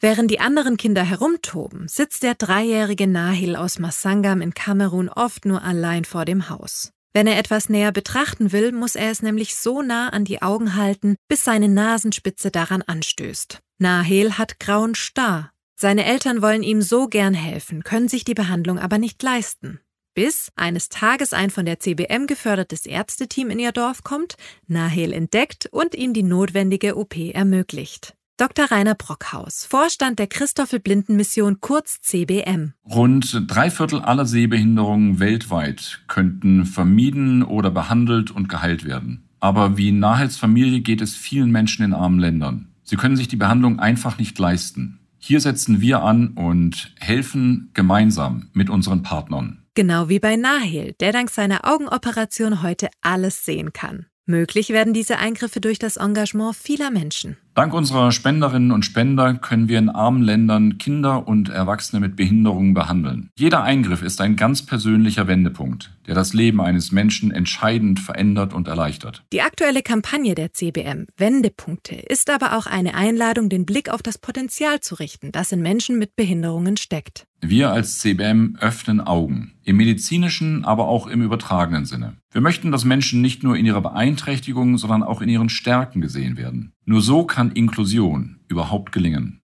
Während die anderen Kinder herumtoben, sitzt der dreijährige Nahil aus Massangam in Kamerun oft nur allein vor dem Haus. Wenn er etwas näher betrachten will, muss er es nämlich so nah an die Augen halten, bis seine Nasenspitze daran anstößt. Nahel hat grauen Star. Seine Eltern wollen ihm so gern helfen, können sich die Behandlung aber nicht leisten. Bis eines Tages ein von der CBM gefördertes Ärzteteam in ihr Dorf kommt, Nahel entdeckt und ihm die notwendige OP ermöglicht. Dr. Rainer Brockhaus, Vorstand der Christoffel-Blinden-Mission kurz CBM. Rund drei Viertel aller Sehbehinderungen weltweit könnten vermieden oder behandelt und geheilt werden. Aber wie Nahels Familie geht es vielen Menschen in armen Ländern. Sie können sich die Behandlung einfach nicht leisten. Hier setzen wir an und helfen gemeinsam mit unseren Partnern. Genau wie bei Nahel, der dank seiner Augenoperation heute alles sehen kann. Möglich werden diese Eingriffe durch das Engagement vieler Menschen. Dank unserer Spenderinnen und Spender können wir in armen Ländern Kinder und Erwachsene mit Behinderungen behandeln. Jeder Eingriff ist ein ganz persönlicher Wendepunkt, der das Leben eines Menschen entscheidend verändert und erleichtert. Die aktuelle Kampagne der CBM Wendepunkte ist aber auch eine Einladung, den Blick auf das Potenzial zu richten, das in Menschen mit Behinderungen steckt. Wir als CBM öffnen Augen, im medizinischen, aber auch im übertragenen Sinne. Wir möchten, dass Menschen nicht nur in ihrer Beeinträchtigung, sondern auch in ihren Stärken gesehen werden. Nur so kann Inklusion überhaupt gelingen.